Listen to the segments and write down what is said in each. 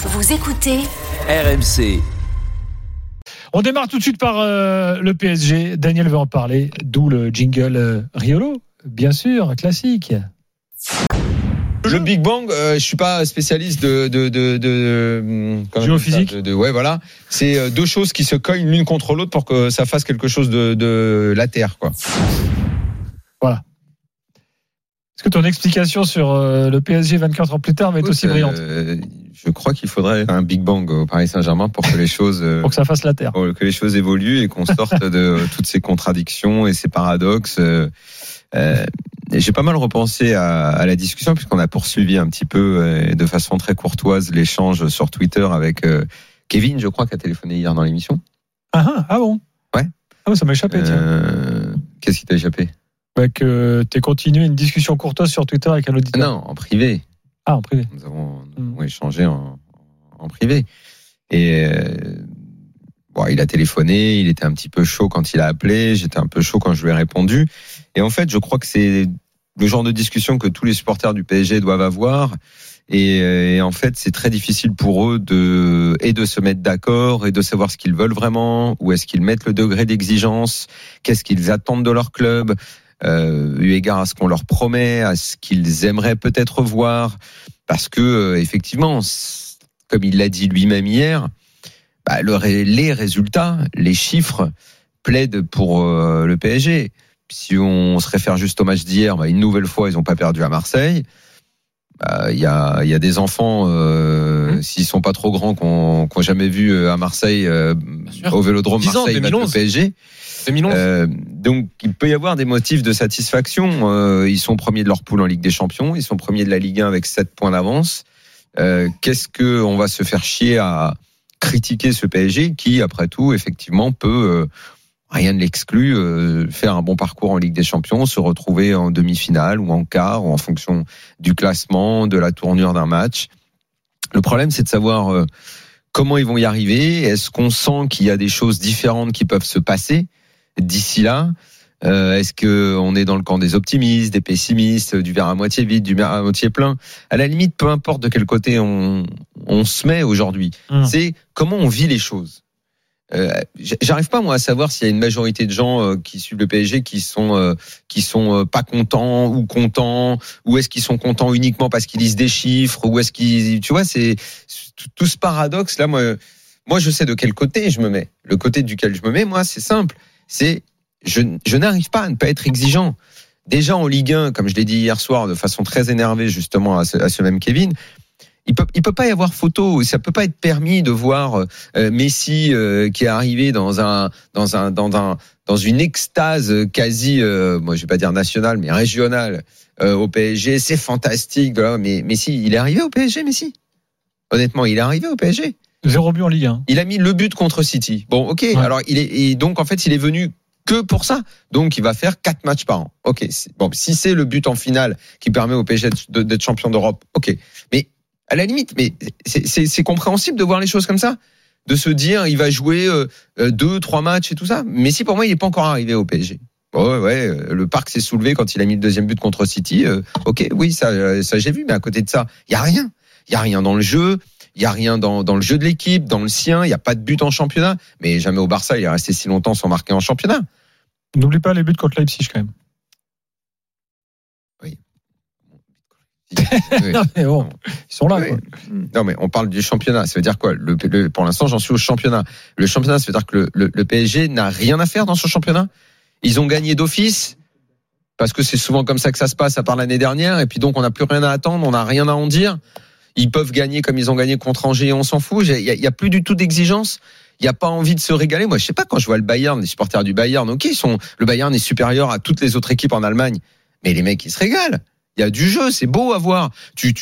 Vous écoutez RMC. On démarre tout de suite par euh, le PSG. Daniel veut en parler, d'où le jingle euh, Riolo, bien sûr, classique. Le Big Bang, euh, je suis pas spécialiste de de de, Géophysique de- ouais voilà, c'est euh, deux choses qui se cognent l'une contre l'autre pour que ça fasse quelque chose de de la terre quoi. Est-ce que ton explication sur euh, le PSG 24 ans plus tard va être aussi Écoute, brillante euh, je crois qu'il faudrait un Big Bang au Paris Saint-Germain pour que les choses euh, pour que ça fasse la terre pour que les choses évoluent et qu'on sorte de toutes ces contradictions et ces paradoxes. Euh, euh, J'ai pas mal repensé à, à la discussion puisqu'on a poursuivi un petit peu euh, de façon très courtoise l'échange sur Twitter avec euh, Kevin, je crois, qui a téléphoné hier dans l'émission. Ah, ah, ah bon? Ouais. Ah ouais, ça m'a échappé. Euh, Qu'est-ce qui t'a échappé? Bah, que t'aies continué une discussion courtoise sur Twitter avec un auditeur. Non, en privé. Ah, en privé. Nous avons, nous Mm. avons échangé en, en privé. Et euh, bon, il a téléphoné, il était un petit peu chaud quand il a appelé, j'étais un peu chaud quand je lui ai répondu. Et en fait, je crois que c'est le genre de discussion que tous les supporters du PSG doivent avoir. Et, euh, et en fait, c'est très difficile pour eux de et de se mettre d'accord et de savoir ce qu'ils veulent vraiment, où est-ce qu'ils mettent le degré d'exigence, qu'est-ce qu'ils attendent de leur club, eu égard à ce qu'on leur promet, à ce qu'ils aimeraient peut-être voir, parce que euh, effectivement, comme il l'a dit lui-même hier, bah, le les résultats, les chiffres plaident pour euh, le PSG. Si on se réfère juste au match d'hier, bah, une nouvelle fois, ils n'ont pas perdu à Marseille. Bah, Il y, a, y a des enfants, euh, Mmh. s'ils sont pas trop grands, qu'on qu'on jamais vu euh, à Marseille, euh, au Vélodrome 10 ans, Marseille, battre 2011. le PSG. 2011. Euh, donc il peut y avoir des motifs de satisfaction. Euh, ils sont premiers de leur poule en Ligue des Champions, ils sont premiers de la Ligue 1 avec 7 points d'avance. Euh, Qu'est-ce que on va se faire chier à critiquer ce PSG qui, après tout, effectivement, peut rien ne l'exclut, faire un bon parcours en Ligue des Champions, se retrouver en demi-finale ou en quart, ou en fonction du classement, de la tournure d'un match. Le problème, c'est de savoir comment ils vont y arriver. Est-ce qu'on sent qu'il y a des choses différentes qui peuvent se passer? D'ici là Euh, Est-ce que on est dans le camp des optimistes, des pessimistes, du verre à moitié vide, du verre à moitié plein? À la limite, peu importe de quel côté on, on se met aujourd'hui, Hum. c'est comment on vit les choses. Euh, J'arrive pas moi à savoir s'il y a une majorité de gens euh, qui suivent le PSG qui sont euh, qui sont pas contents ou contents ou est-ce qu'ils sont contents uniquement parce qu'ils lisent des chiffres ou est-ce qu'ils tu vois c'est tout- tout ce paradoxe là moi moi je sais de quel côté je me mets le côté duquel je me mets moi c'est simple c'est je, je n'arrive pas à ne pas être exigeant déjà en Ligue 1 comme je l'ai dit hier soir de façon très énervée justement à ce, à ce même Kevin il peut, il peut pas y avoir photo. Ça peut pas être permis de voir euh, Messi euh, qui est arrivé dans un, dans un, dans un, dans une extase quasi, euh, moi je vais pas dire nationale, mais régionale euh, au PSG. C'est fantastique. Mais Messi, il est arrivé au PSG, Messi? Honnêtement, il est arrivé au PSG. Zéro but en Ligue 1. Il a mis le but contre City. Bon, ok. Alors il est, et donc en fait, il est venu que pour ça. Donc il va faire quatre matchs par an. Ok. Bon, si c'est le but en finale qui permet au PSG d'être- champion d'Europe, ok. Mais à la limite, mais c'est- compréhensible de voir les choses comme ça, de se dire il va jouer euh, euh, deux, trois matchs et tout ça. Mais si pour moi il n'est pas encore arrivé au PSG. Ouais, ouais, euh, le parc s'est soulevé quand il a mis le deuxième but contre City. euh, ok, oui, ça, ça j'ai vu, mais à côté de ça, il y a rien. Il y a rien dans le jeu. Il y a rien dans, dans le jeu de l'équipe, dans le sien. Il y a pas de but en championnat. Mais jamais au Barça, il est resté si longtemps sans marquer en championnat. N'oublie pas les buts contre Leipzig quand même. Oui. Non, mais bon, ils sont là. Oui. quoi. Non, mais on parle du championnat. Ça veut dire quoi le, le- Pour l'instant, j'en suis au championnat. Le championnat, ça veut dire que le, le- le PSG n'a rien à faire dans ce championnat. Ils ont gagné d'office parce que c'est souvent comme ça que ça se passe, à part l'année dernière. Et puis donc, on n'a plus rien à attendre, on n'a rien à en dire. Ils peuvent gagner comme ils ont gagné contre Angers, on s'en fout. Il y, a- plus du tout d'exigence. Il n'y a pas envie de se régaler. Moi, je sais pas quand je vois le Bayern, les supporters du Bayern. Ok, ils sont le Bayern est supérieur à toutes les autres équipes en Allemagne, mais les mecs ils se régalent. Il y a du jeu, c'est beau à voir. Tu,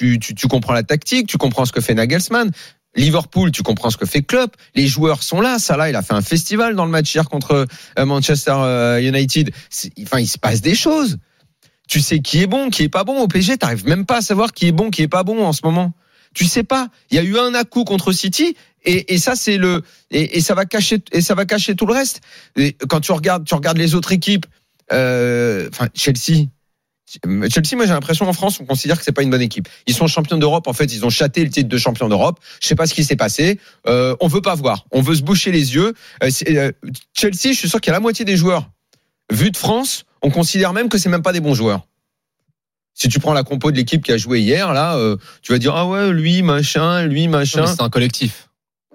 comprends la tactique, tu comprends ce que fait Nagelsmann. Liverpool, tu comprends ce que fait Klopp. Les joueurs sont là. Là, il a fait un festival dans le match hier contre euh, Manchester euh, United. Enfin, il se passe des choses. Tu sais qui est bon, qui est pas bon au PSG. T'arrives même pas à savoir qui est bon, qui est pas bon en ce moment. Tu sais pas. Il y a eu un à-coup contre City et, ça c'est le et, ça va cacher et ça va cacher tout le reste. Et quand tu regardes, tu regardes les autres équipes. euh, Enfin, Chelsea. Chelsea, moi j'ai l'impression en France, on considère que c'est pas une bonne équipe. Ils sont champions d'Europe, en fait, ils ont chaté le titre de champion d'Europe. Je sais pas ce qui s'est passé. Euh, on veut pas voir, on veut se boucher les yeux. Euh, euh, Chelsea, je suis sûr qu'il y a la moitié des joueurs. Vu de France, on considère même que c'est même pas des bons joueurs. Si tu prends la compo de l'équipe qui a joué hier, là, euh, tu vas dire ah ouais, lui machin, lui machin. C'est un collectif.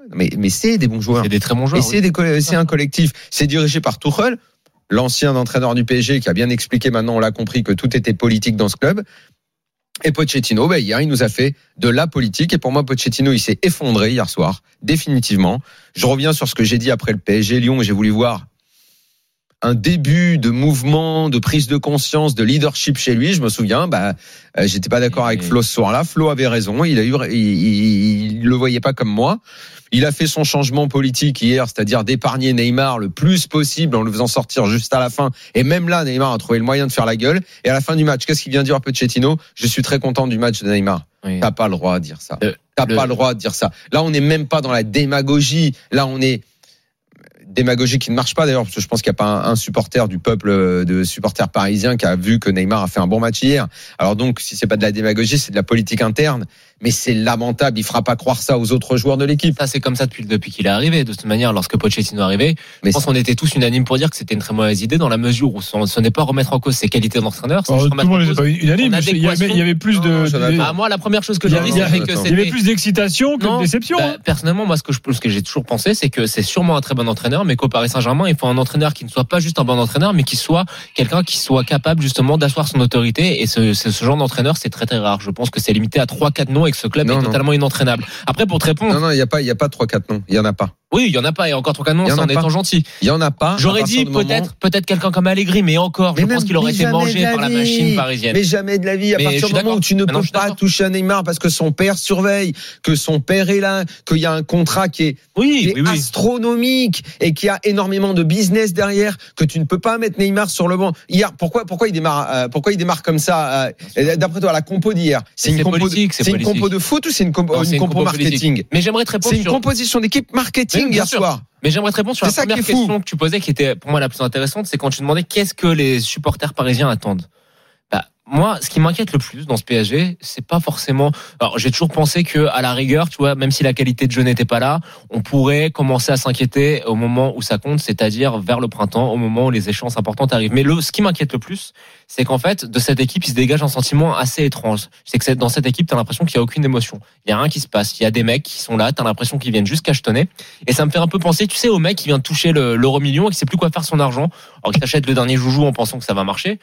Mais mais c'est des bons joueurs. C'est des très bons joueurs. Et c'est un collectif. C'est dirigé par Tuchel, l'ancien entraîneur du PSG qui a bien expliqué maintenant, on l'a compris que tout était politique dans ce club. Et Pochettino, ben, hier, il nous a fait de la politique. Et pour moi, Pochettino, il s'est effondré hier soir, définitivement. Je reviens sur ce que j'ai dit après le PSG Lyon. J'ai voulu voir un début de mouvement, de prise de conscience, de leadership chez lui. Je me souviens, bah, euh, j'étais pas d'accord avec Flo ce soir-là. Flo avait raison. Il a eu, il, il, il le voyait pas comme moi. Il a fait son changement politique hier, c'est-à-dire d'épargner Neymar le plus possible en le faisant sortir juste à la fin. Et même là, Neymar a trouvé le moyen de faire la gueule. Et à la fin du match, qu'est-ce qu'il vient dire Pochettino? Je suis très content du match de Neymar. Oui. T'as pas le droit de dire ça. T'as le- pas le droit de dire ça. Là, on n'est même pas dans la démagogie. Là, on est démagogie qui ne marche pas d'ailleurs parce que je pense qu'il n'y a pas un, supporter du peuple euh, de supporters parisiens qui a vu que Neymar a fait un bon match hier. Alors donc si c'est pas de la démagogie, c'est de la politique interne, mais c'est lamentable, il fera pas croire ça aux autres joueurs de l'équipe. Ça, c'est comme ça depuis, depuis qu'il est arrivé. De toute manière, lorsque Pochettino est arrivé, Mais je pense qu'on était tous unanimes pour dire que c'était une très mauvaise idée dans la mesure où ce, n'est pas remettre en cause ses qualités d'entraîneur. juste tout le monde n'est pas unanime. Il y avait, il y avait plus Non, de. Jonathan. de- Ah, moi, la première chose que j'ai a- dit, il y a- c'est que y il y c'était avait plus d'excitation que Non, de déception. bah, hein. personnellement, moi, ce que je, ce que j'ai toujours pensé, c'est que c'est sûrement un très bon entraîneur, mais qu'au Paris Saint-Germain, il faut un entraîneur qui ne soit pas juste un bon entraîneur, mais qui soit quelqu'un qui soit capable justement d'asseoir son autorité. Et ce, ce, genre d'entraîneur, c'est très très rare. Je pense que c'est limité à trois, quatre noms et que ce club Non, est non. totalement inentraînable. Après, pour te répondre, Non non, il y a pas il y a pas trois quatre noms, il y en a pas. Oui, il y en a pas et encore Il y en en étant gentil. Il y en a pas. J'aurais dit peut-être, peut-être quelqu'un comme Allegri, mais encore, Mais je pense qu'il aurait été mangé la par la machine parisienne. Mais jamais de la vie. À Mais partir du moment où tu ne Ah peux pas toucher à Neymar parce que son père surveille, que son père est là, qu'il y a un contrat qui est Oui, qui est oui, oui. astronomique et qui a énormément de business derrière, que tu ne peux pas mettre Neymar sur le banc. Hier, pourquoi, pourquoi il démarre, euh, pourquoi il démarre comme ça euh, D'après toi, la compo d'hier, c'est une compo, c'est une compo de foot ou c'est une compo, marketing? Mais j'aimerais te répondre C'est une composition d'équipe marketing Mais bien hier sûr. soir. mais j'aimerais te répondre sur la première fou. question que tu posais, qui était pour moi la plus intéressante, c'est quand tu demandais qu'est-ce que les supporters parisiens attendent. Moi, ce qui m'inquiète le plus dans ce PSG, c'est pas forcément. Alors, j'ai toujours pensé que, à la rigueur, tu vois, même si la qualité de jeu n'était pas là, on pourrait commencer à s'inquiéter au moment où ça compte, c'est-à-dire vers le printemps, au moment où les échéances importantes arrivent. Mais le, ce qui m'inquiète le plus, c'est qu'en fait, de cette équipe, il se dégage un sentiment assez étrange. C'est que dans cette équipe, t'as l'impression qu'il y a aucune émotion. Il y a rien qui se passe. Il y a des mecs qui sont là, t'as l'impression qu'ils viennent juste cachetonner. Et ça me fait un peu penser, tu sais, au mec qui vient de toucher le- l'euro million et qui sait plus quoi faire son argent. Alors qu'il s'achète le dernier joujou en pensant que ça va marcher,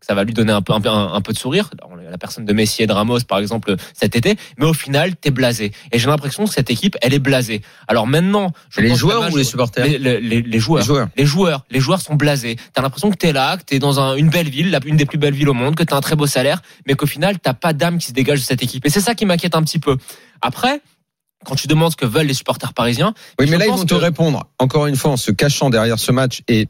ça va lui donner un peu, un, peu- un- un peu de sourire. La personne de Messi et de Ramos, par exemple, cet été. Mais au final, t'es blasé. Et j'ai l'impression que cette équipe, elle est blasée. Alors maintenant, je Les joueurs ou les supporters les, les- les- les joueurs. Les joueurs. Les joueurs, les joueurs sont blasés. T'as l'impression que t'es là, que t'es dans un- une belle ville, une des plus belles villes au monde, que t'as un très beau salaire, mais qu'au final t'as pas d'âme qui se dégage de cette équipe. Et c'est ça qui m'inquiète un petit peu. Après, quand tu demandes ce que veulent les supporters parisiens, Oui, mais là, ils vont te répondre, encore une fois, en se cachant derrière ce match. Et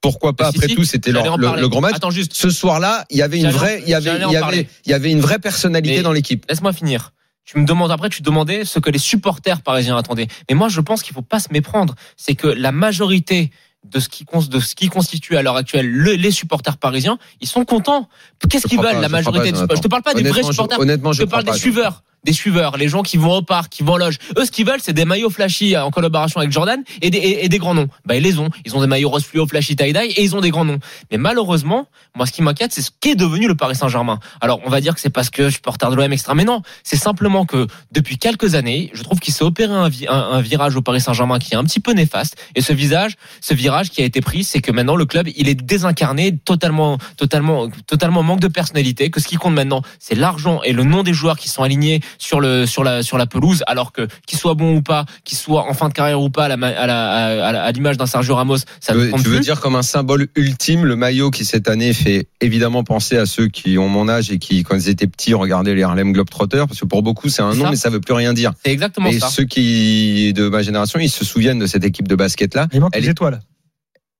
pourquoi pas, Si, après si, tout, c'était le, grand match. Attends juste, Ce soir-là, il y avait une vraie, il y avait, il y avait, il y avait une vraie personnalité Mais- dans l'équipe. laisse-moi finir. Tu me demandes après, tu demandais ce que les supporters parisiens attendaient. Mais moi, je pense qu'il faut pas se méprendre. C'est que la majorité de ce qui de ce qui constitue à l'heure actuelle le- les supporters parisiens, ils sont contents. Qu'est-ce qu'ils veulent pas, la majorité pas, des supporters Je te parle pas des vrais supporters. honnêtement, Je je te parle des pas, suiveurs. Des suiveurs, les gens qui vont au parc, qui vont en loge. Eux, ce qu'ils veulent, c'est des maillots flashy en collaboration avec Jordan et des, grands noms. Bah, ils les ont. Ils ont des maillots rose fluo, flashy tie-dye et ils ont des grands noms. Mais malheureusement, moi, ce qui m'inquiète, c'est ce qu'est devenu le Paris Saint-Germain. Alors, on va dire que c'est parce que je suis porteur de l'OM extra. Mais non, c'est simplement que depuis quelques années, je trouve qu'il s'est opéré un- un virage au Paris Saint-Germain qui est un petit peu néfaste. Et ce visage, ce virage qui a été pris, c'est que maintenant le club, il est désincarné, totalement, totalement, totalement manque de personnalité. Que ce qui compte maintenant, c'est l'argent et le nom des joueurs qui sont alignés sur le sur la sur la pelouse, alors que qu'il soit bon ou pas, qu'il soit en fin de carrière ou pas, à la ma- à la- à la- à l'image d'un Sergio Ramos, ça Tu ne veux, compte tu veux plus. dire comme un symbole ultime, le maillot qui cette année fait évidemment penser à ceux qui ont mon âge et qui, quand ils étaient petits, regardaient les Harlem Globetrotters, parce que pour beaucoup c'est un nom ça. mais ça veut plus rien dire. C'est exactement Et ça. ceux qui de ma génération, ils se souviennent de cette équipe de basket là. Il manque Elle les est- étoiles.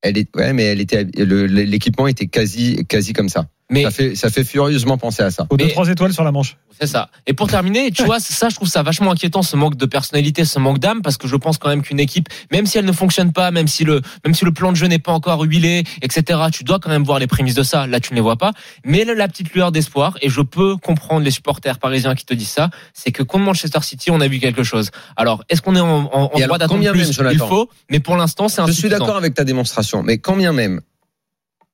Elle est, ouais, mais elle était, l'équipement était quasi, quasi comme ça. Mais Ça fait, ça fait furieusement penser à ça. Aux deux, trois étoiles sur la manche. C'est ça. Et pour terminer, tu vois, ça, je trouve ça vachement inquiétant, ce manque de personnalité, ce manque d'âme, parce que je pense quand même qu'une équipe, même si elle ne fonctionne pas, même si le, même si le plan de jeu n'est pas encore huilé, etc., tu dois quand même voir les prémices de ça. Là, tu ne les vois pas. Mais là, la petite lueur d'espoir, et je peux comprendre les supporters parisiens qui te disent ça, c'est que contre Manchester City, on a vu quelque chose. Alors, est-ce qu'on est en, en, en droit d'attendre combien plus même, Jonathan Il faut, mais pour l'instant, c'est Je insuffisant. suis d'accord avec ta démonstration, mais quand bien même,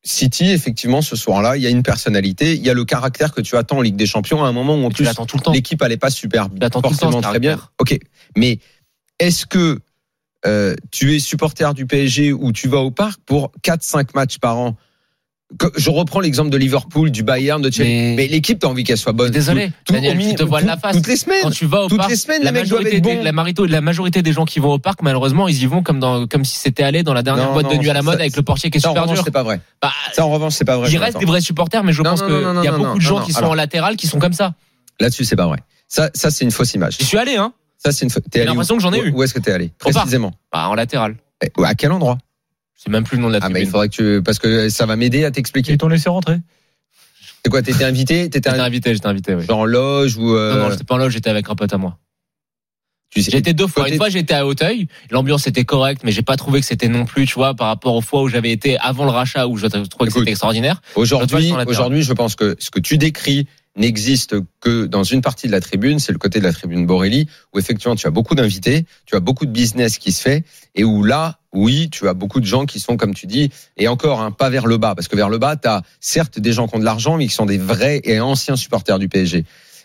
City, effectivement, ce soir-là, il y a une personnalité, il y a le caractère que tu attends en Ligue des Champions à un moment où en plus l'équipe allait pas super l'attends tout le temps, forcément très bien. Ok, mais est-ce que euh, tu es supporter du PSG ou tu vas au parc pour 4-5 matchs par an Je reprends l'exemple de Liverpool, du Bayern, de Chelsea. Mais- Mais, l'équipe, t'as envie qu'elle soit bonne. Désolé, Tout- tout Daniel, tu te tout- la face. Toutes les semaines. Quand tu vas au Toutes parc, les semaines, la les mecs doivent majorité, être des, bons. la, marito- la majorité des gens qui vont au parc, malheureusement, ils y vont comme dans, comme si c'était allé dans la dernière Non, boîte de non, nuit à la mode ça- avec le portier qui est Ça, en super revanche, dur. c'est pas vrai. Bah, Ça, en revanche, c'est pas vrai. il reste des vrais supporters, mais je Non, pense qu'il y a beaucoup de gens qui sont en latéral qui sont comme ça. Là-dessus, c'est pas vrai. Ça, ça c'est une fausse image. J'y suis allé, hein. Ça, c'est une. T'es l'impression que j'en ai eu. Où est-ce que t'es allé. Précisément. Bah, en latéral. Eh, À quel endroit C'est même plus le nom de la Ah, mais il tribune. faudrait que tu. Parce que ça va m'aider à t'expliquer. Ils t'ont laissé rentrer. C'est quoi T'étais invité? T'étais J'étais un- invité, j'étais invité, oui. genre en loge ou. euh, Non, non, j'étais pas en loge, j'étais avec un pote à moi. tu sais- été deux fois. Une fois, j'étais à Hauteuil. L'ambiance était correcte, mais j'ai pas trouvé que c'était non plus, tu vois, par rapport aux fois où j'avais été avant le rachat où je trouvais que c'était extraordinaire. Aujourd'hui, j'étais aujourd'hui, je pense que ce que tu décris n'existe que dans une partie de la tribune, c'est le côté de la tribune Borelli, où effectivement tu as beaucoup d'invités, tu as beaucoup de business qui se fait, et où là, oui, tu as beaucoup de gens qui sont, comme tu dis, et encore, hein, pas vers le bas, parce que vers le bas, tu as certes des gens qui ont de l'argent, mais qui sont des vrais et anciens supporters du PSG.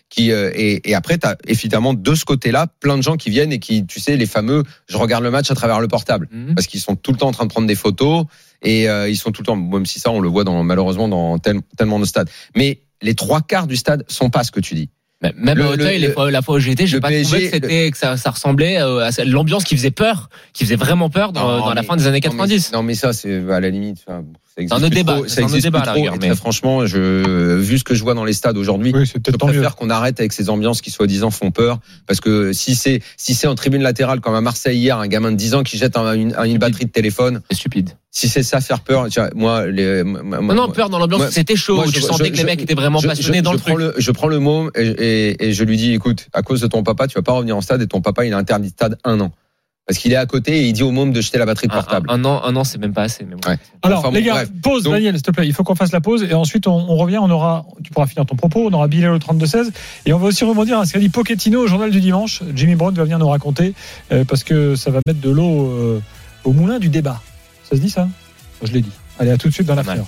Qui, euh, et, et après, tu as évidemment de ce côté-là plein de gens qui viennent et qui, tu sais, les fameux, je regarde le match à travers le portable Mhm. parce qu'ils sont tout le temps en train de prendre des photos et euh, ils sont tout le temps, même si ça on le voit dans, malheureusement dans tel- tellement de stades. Mais les trois quarts du stade sont pas ce que tu dis. Mais Même Le- à Hauteuil, le- les fois- la fois où j'ai été, j'ai pas PSG, trouvé que c'était que ça, ça ressemblait euh, à l'ambiance qui faisait peur, qui faisait vraiment peur dans, Non, dans la fin des années Non, mais- 90. Non mais, ça c'est à la limite. enfin, ça existe un autre débat, trop, c'est ça un débat, plus à la trop, rigueur, mais- très franchement, je, vu ce que je vois dans les stades aujourd'hui, Oui, c'est je peut-être tant mieux. préfère qu'on arrête avec ces ambiances qui soi-disant font peur, parce que si c'est si c'est en tribune latérale comme à Marseille hier, un gamin de 10 ans qui jette un- une, une batterie de téléphone, C'est stupide. Si c'est ça faire peur, tu vois, moi les, moi- Non, peur dans l'ambiance, c'était chaud. moi, je- tu sentais je- que les je- mecs étaient vraiment je- passionnés je- dans je le prends truc. je prends le mot et, et- et je lui dis, écoute, à cause de ton papa, tu vas pas revenir en stade et ton papa, il a interdit de stade un an. Parce qu'il est à côté et il dit au môme de jeter la batterie Un, portable. un- un an, un an, c'est même pas assez. Mais bon. Ouais. Alors, Enfin, les bon, gars, bref. pause, Donc- Daniel, s'il te plaît. Il faut qu'on fasse la pause et ensuite on, on revient. On aura, tu pourras finir ton propos. On aura Bilal au 32-16 et on va aussi rebondir à ce qu'a dit Pochettino au journal du dimanche. Jimmy Brown va venir nous raconter euh, parce que ça va mettre de l'eau euh, au moulin du débat. Ça se dit ça? Je l'ai dit. Allez, à tout de suite dans l'affaire.